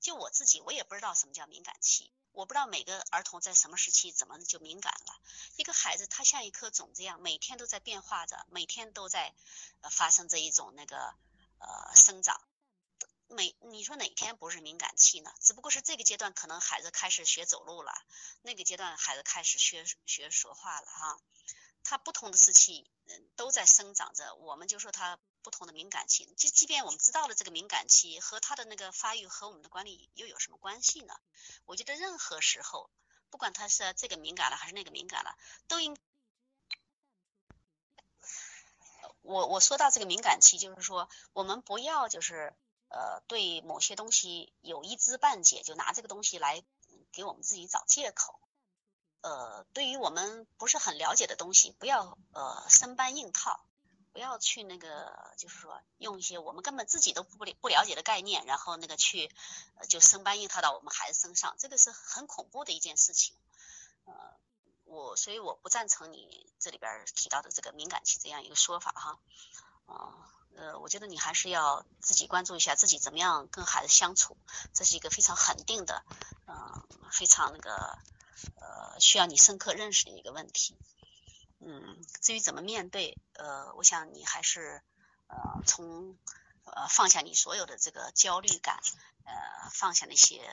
就我自己，我也不知道什么叫敏感期。我不知道每个儿童在什么时期怎么就敏感了。一个孩子他像一颗种子一样，每天都在变化着，每天都在发生这一种那个呃生长。每你说哪天不是敏感期呢？只不过是这个阶段可能孩子开始学走路了，那个阶段孩子开始学学说话了哈。他不同的时期都在生长着，我们就说他。不同的敏感期，就即便我们知道了这个敏感期和他的那个发育和我们的管理又有什么关系呢？我觉得任何时候，不管他是这个敏感了还是那个敏感了，都应。我我说到这个敏感期，就是说我们不要就是呃对某些东西有一知半解，就拿这个东西来给我们自己找借口。呃，对于我们不是很了解的东西，不要呃生搬硬套。不要去那个，就是说用一些我们根本自己都不不了解的概念，然后那个去就生搬硬套到我们孩子身上，这个是很恐怖的一件事情。呃，我所以我不赞成你这里边提到的这个敏感期这样一个说法哈。啊，呃，我觉得你还是要自己关注一下自己怎么样跟孩子相处，这是一个非常恒定的，嗯，非常那个呃需要你深刻认识的一个问题。嗯，至于怎么面对，呃，我想你还是呃从呃放下你所有的这个焦虑感，呃放下那些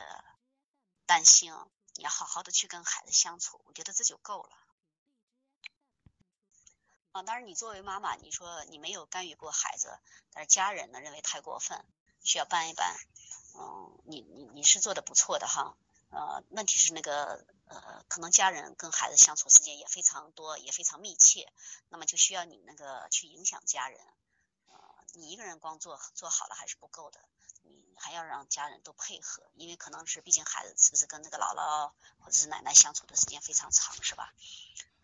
担心，你要好好的去跟孩子相处，我觉得这就够了。啊，当然你作为妈妈，你说你没有干预过孩子，但是家人呢认为太过分，需要搬一搬。嗯，你你你是做的不错的哈。呃，问题是那个呃，可能家人跟孩子相处时间也非常多，也非常密切，那么就需要你那个去影响家人。呃，你一个人光做做好了还是不够的，你还要让家人都配合，因为可能是毕竟孩子是不是跟那个姥姥或者是奶奶相处的时间非常长，是吧？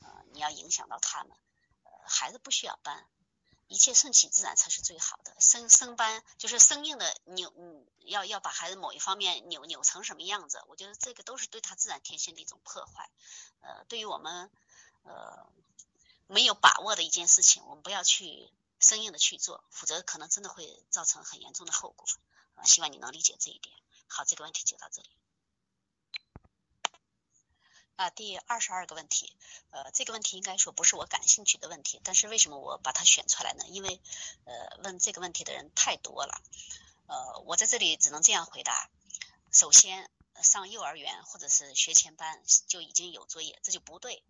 呃，你要影响到他们，孩子不需要搬。一切顺其自然才是最好的。生生搬就是生硬的扭，要要把孩子某一方面扭扭成什么样子？我觉得这个都是对他自然天性的一种破坏。呃，对于我们呃没有把握的一件事情，我们不要去生硬的去做，否则可能真的会造成很严重的后果。啊，希望你能理解这一点。好，这个问题就到这里。啊，第二十二个问题，呃，这个问题应该说不是我感兴趣的问题，但是为什么我把它选出来呢？因为，呃，问这个问题的人太多了，呃，我在这里只能这样回答。首先，上幼儿园或者是学前班就已经有作业，这就不对。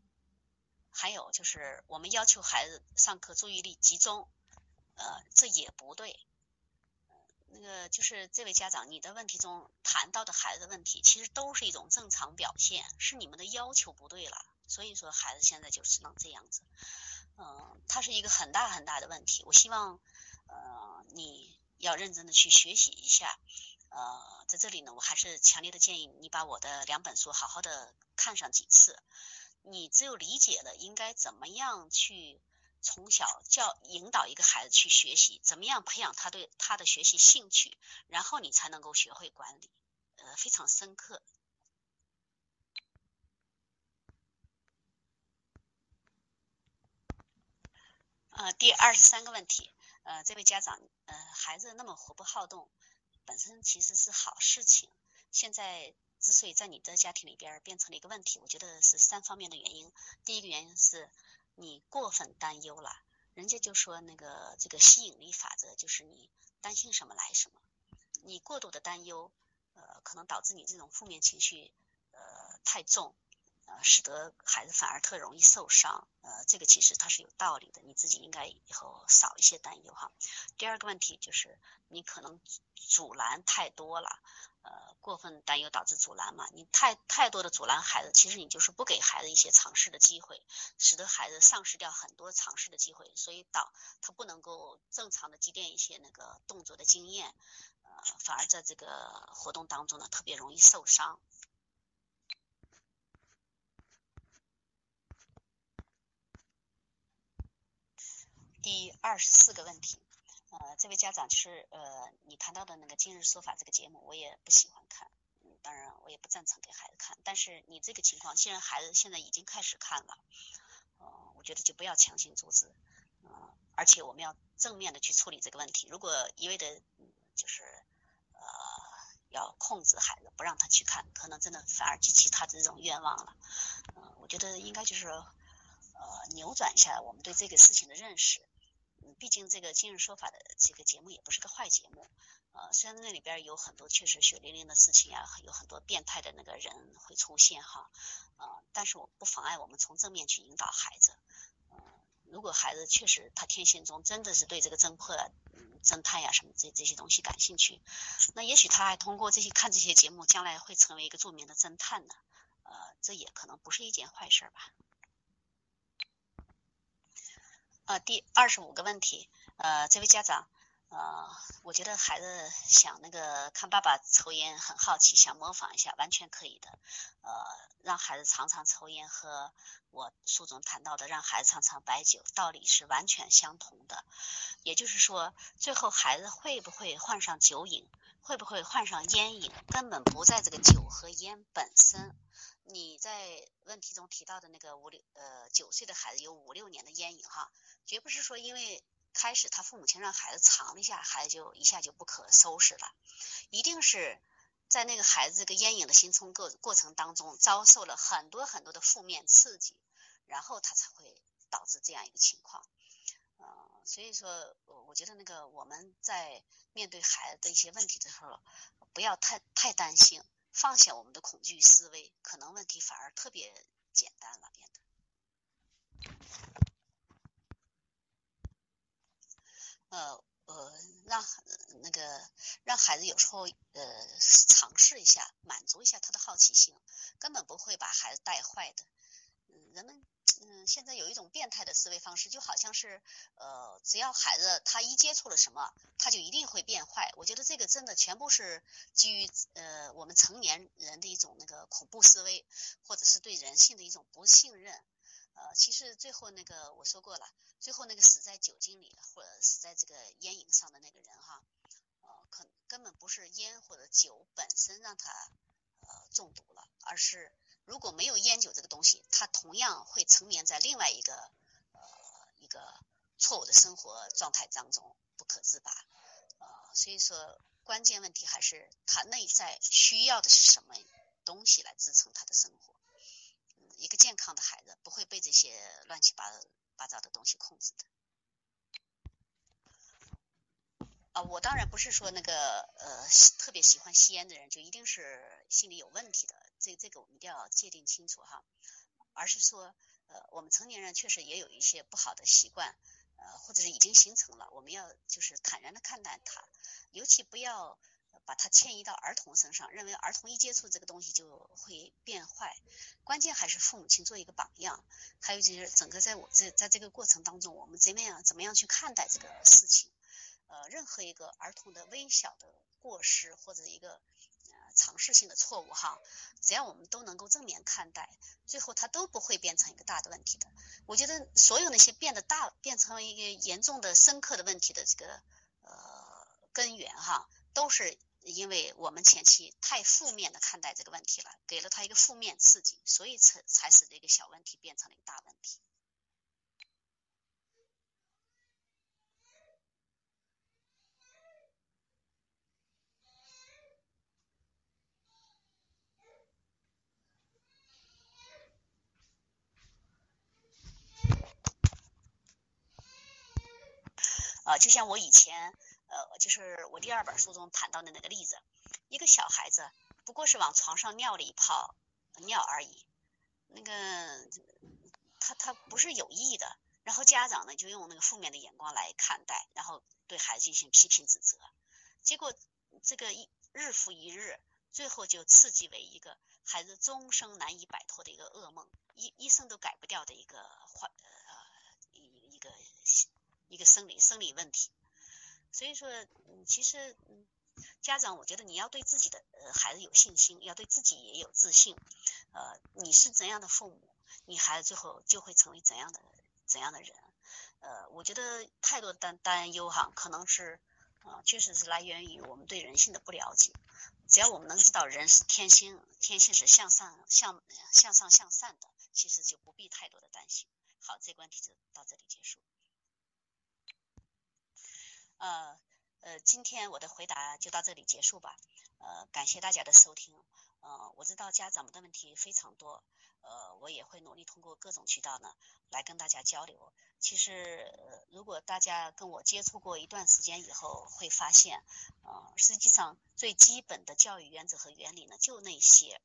还有就是我们要求孩子上课注意力集中，呃，这也不对。那个就是这位家长，你的问题中谈到的孩子的问题，其实都是一种正常表现，是你们的要求不对了，所以说孩子现在就只能这样子。嗯，他是一个很大很大的问题，我希望呃你要认真的去学习一下。呃，在这里呢，我还是强烈的建议你把我的两本书好好的看上几次，你只有理解了应该怎么样去。从小教引导一个孩子去学习，怎么样培养他对他的学习兴趣，然后你才能够学会管理，呃，非常深刻。呃，第二十三个问题，呃，这位家长，呃，孩子那么活泼好动，本身其实是好事情，现在之所以在你的家庭里边变成了一个问题，我觉得是三方面的原因。第一个原因是。你过分担忧了，人家就说那个这个吸引力法则就是你担心什么来什么，你过度的担忧，呃，可能导致你这种负面情绪呃太重，呃，使得孩子反而特容易受伤，呃，这个其实它是有道理的，你自己应该以后少一些担忧哈。第二个问题就是你可能阻拦太多了。呃，过分担忧导致阻拦嘛？你太太多的阻拦孩子，其实你就是不给孩子一些尝试的机会，使得孩子丧失掉很多尝试的机会，所以导他不能够正常的积淀一些那个动作的经验，呃，反而在这个活动当中呢，特别容易受伤。第二十四个问题。呃，这位家长是呃，你谈到的那个今日说法这个节目，我也不喜欢看，嗯，当然我也不赞成给孩子看。但是你这个情况，既然孩子现在已经开始看了，呃，我觉得就不要强行阻止，嗯，而且我们要正面的去处理这个问题。如果一味的，就是呃，要控。制孩子，不让他去看，可能真的反而激起他的这种愿望了。嗯，我觉得应该就是呃扭转一下我们对这个事情的认识。嗯，毕竟这个今日说法的这个节目也不是个坏节目。呃，虽然那里边有很多确实血淋淋的事情啊，有很多变态的那个人会出现哈，呃，但是我不妨碍我们从正面去引导孩子。嗯，如果孩子确实他天性中真的是对这个侦破、嗯侦探呀什么这这些东西感兴趣，那也许他还通过这些看这些节目，将来会成为一个著名的侦探呢。呃，这也可能不是一件坏事吧。呃，第二十五个问题，呃，这位家长。呃，我觉得孩子想那个看爸爸抽烟很好奇，想模仿一下，完全可以的。呃，让孩子尝尝抽烟和我书中谈到的让孩子尝尝白酒，道理是完全相同的。也就是说，最后孩子会不会患上酒瘾，会不会患上烟瘾，根本不在这个酒和烟本身。你在问题中提到的那个五六呃九岁的孩子有五六年的烟瘾哈，绝不是说因为。开始，他父母亲让孩子尝了一下，孩子就一下就不可收拾了。一定是在那个孩子这个烟瘾的形成过过程当中，遭受了很多很多的负面刺激，然后他才会导致这样一个情况。嗯，所以说，我我觉得那个我们在面对孩子的一些问题的时候，不要太太担心，放下我们的恐惧思维，可能问题反而特别简单了，变得。呃呃，让那个让孩子有时候呃尝试一下，满足一下他的好奇心，根本不会把孩子带坏的。人们嗯现在有一种变态的思维方式，就好像是呃只要孩子他一接触了什么，他就一定会变坏。我觉得这个真的全部是基于呃我们成年人的一种那个恐怖思维，或者是对人性的一种不信任。呃，其实最后那个我说过了，最后那个死在酒精里或者死在这个烟瘾上的那个人哈，呃，可根本不是烟或者酒本身让他呃中毒了，而是如果没有烟酒这个东西，他同样会沉湎在另外一个呃一个错误的生活状态当中不可自拔。呃，所以说关键问题还是他内在需要的是什么东西来支撑他的生活。一个健康的孩子不会被这些乱七八八糟的东西控制的。啊，我当然不是说那个呃特别喜欢吸烟的人就一定是心理有问题的，这这个我们一定要界定清楚哈。而是说，呃，我们成年人确实也有一些不好的习惯，呃，或者是已经形成了，我们要就是坦然的看待它，尤其不要。把它迁移到儿童身上，认为儿童一接触这个东西就会变坏。关键还是父母亲做一个榜样，还有就是整个在我这在这个过程当中，我们怎么样怎么样去看待这个事情？呃，任何一个儿童的微小的过失或者一个尝试性的错误哈，只要我们都能够正面看待，最后它都不会变成一个大的问题的。我觉得所有那些变得大变成一个严重的深刻的问题的这个呃根源哈，都是。因为我们前期太负面的看待这个问题了，给了他一个负面刺激，所以才才使这个小问题变成了一个大问题。呃，就像我以前。呃，就是我第二本书中谈到的那个例子，一个小孩子不过是往床上尿了一泡尿而已，那个他他不是有意的，然后家长呢就用那个负面的眼光来看待，然后对孩子进行批评指责，结果这个一日复一日，最后就刺激为一个孩子终生难以摆脱的一个噩梦，医医生都改不掉的一个患呃一个生理生理问题。所以说，嗯，其实，嗯，家长，我觉得你要对自己的呃孩子有信心，要对自己也有自信。呃，你是怎样的父母，你孩子最后就会成为怎样的怎样的人。呃，我觉得太多的担担忧哈，可能是啊，确实是来源于我们对人性的不了解。只要我们能知道人是天性，天性是向上向向上向善的，其实就不必太多的担心。好，这关题就到这里结束。呃呃，今天我的回答就到这里结束吧。呃，感谢大家的收听。呃，我知道家长们的问题非常多，呃，我也会努力通过各种渠道呢来跟大家交流。其实，如果大家跟我接触过一段时间以后，会发现，呃，实际上最基本的教育原则和原理呢，就那些，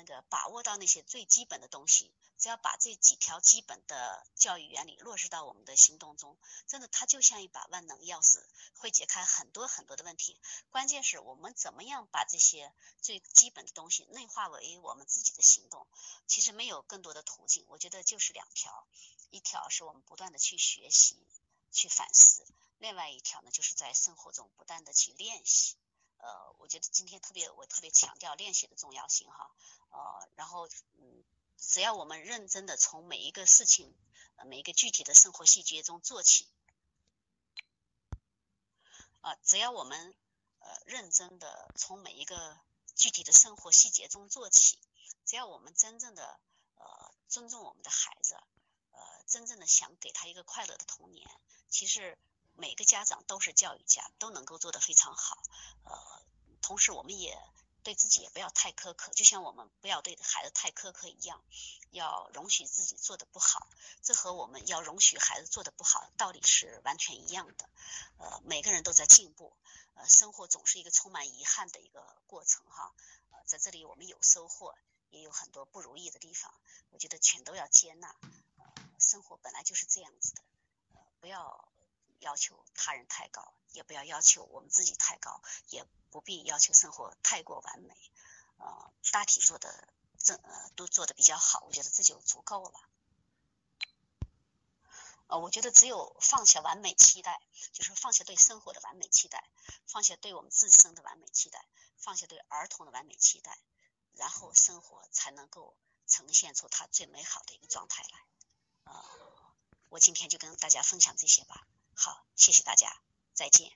那个把握到那些最基本的东西，只要把这几条基本的教育原理落实到我们的行动中，真的它就像一把万能钥匙，会解开很多很多的问题。关键是我们怎么样把这些最基本的东西内化为我们自己的行动。其实没有更多的途径，我觉得就是两条：一条是我们不断的去学习、去反思；另外一条呢，就是在生活中不断的去练习。呃，我觉得今天特别，我特别强调练习的重要性哈。呃，然后嗯，只要我们认真的从每一个事情、每一个具体的生活细节中做起，啊，只要我们呃认真的从每一个具体的生活细节中做起，只要我们真正的呃尊重我们的孩子，呃，真正的想给他一个快乐的童年，其实。每个家长都是教育家，都能够做得非常好。呃，同时我们也对自己也不要太苛刻，就像我们不要对孩子太苛刻一样，要容许自己做的不好。这和我们要容许孩子做的不好道理是完全一样的。呃，每个人都在进步。呃，生活总是一个充满遗憾的一个过程哈。呃，在这里我们有收获，也有很多不如意的地方。我觉得全都要接纳。呃，生活本来就是这样子的。呃，不要。要求他人太高，也不要要求我们自己太高，也不必要求生活太过完美，呃，大体做的这呃都做的比较好，我觉得这就足够了。呃，我觉得只有放下完美期待，就是放下对生活的完美期待，放下对我们自身的完美期待，放下对儿童的完美期待，然后生活才能够呈现出它最美好的一个状态来。呃，我今天就跟大家分享这些吧。好，谢谢大家，再见。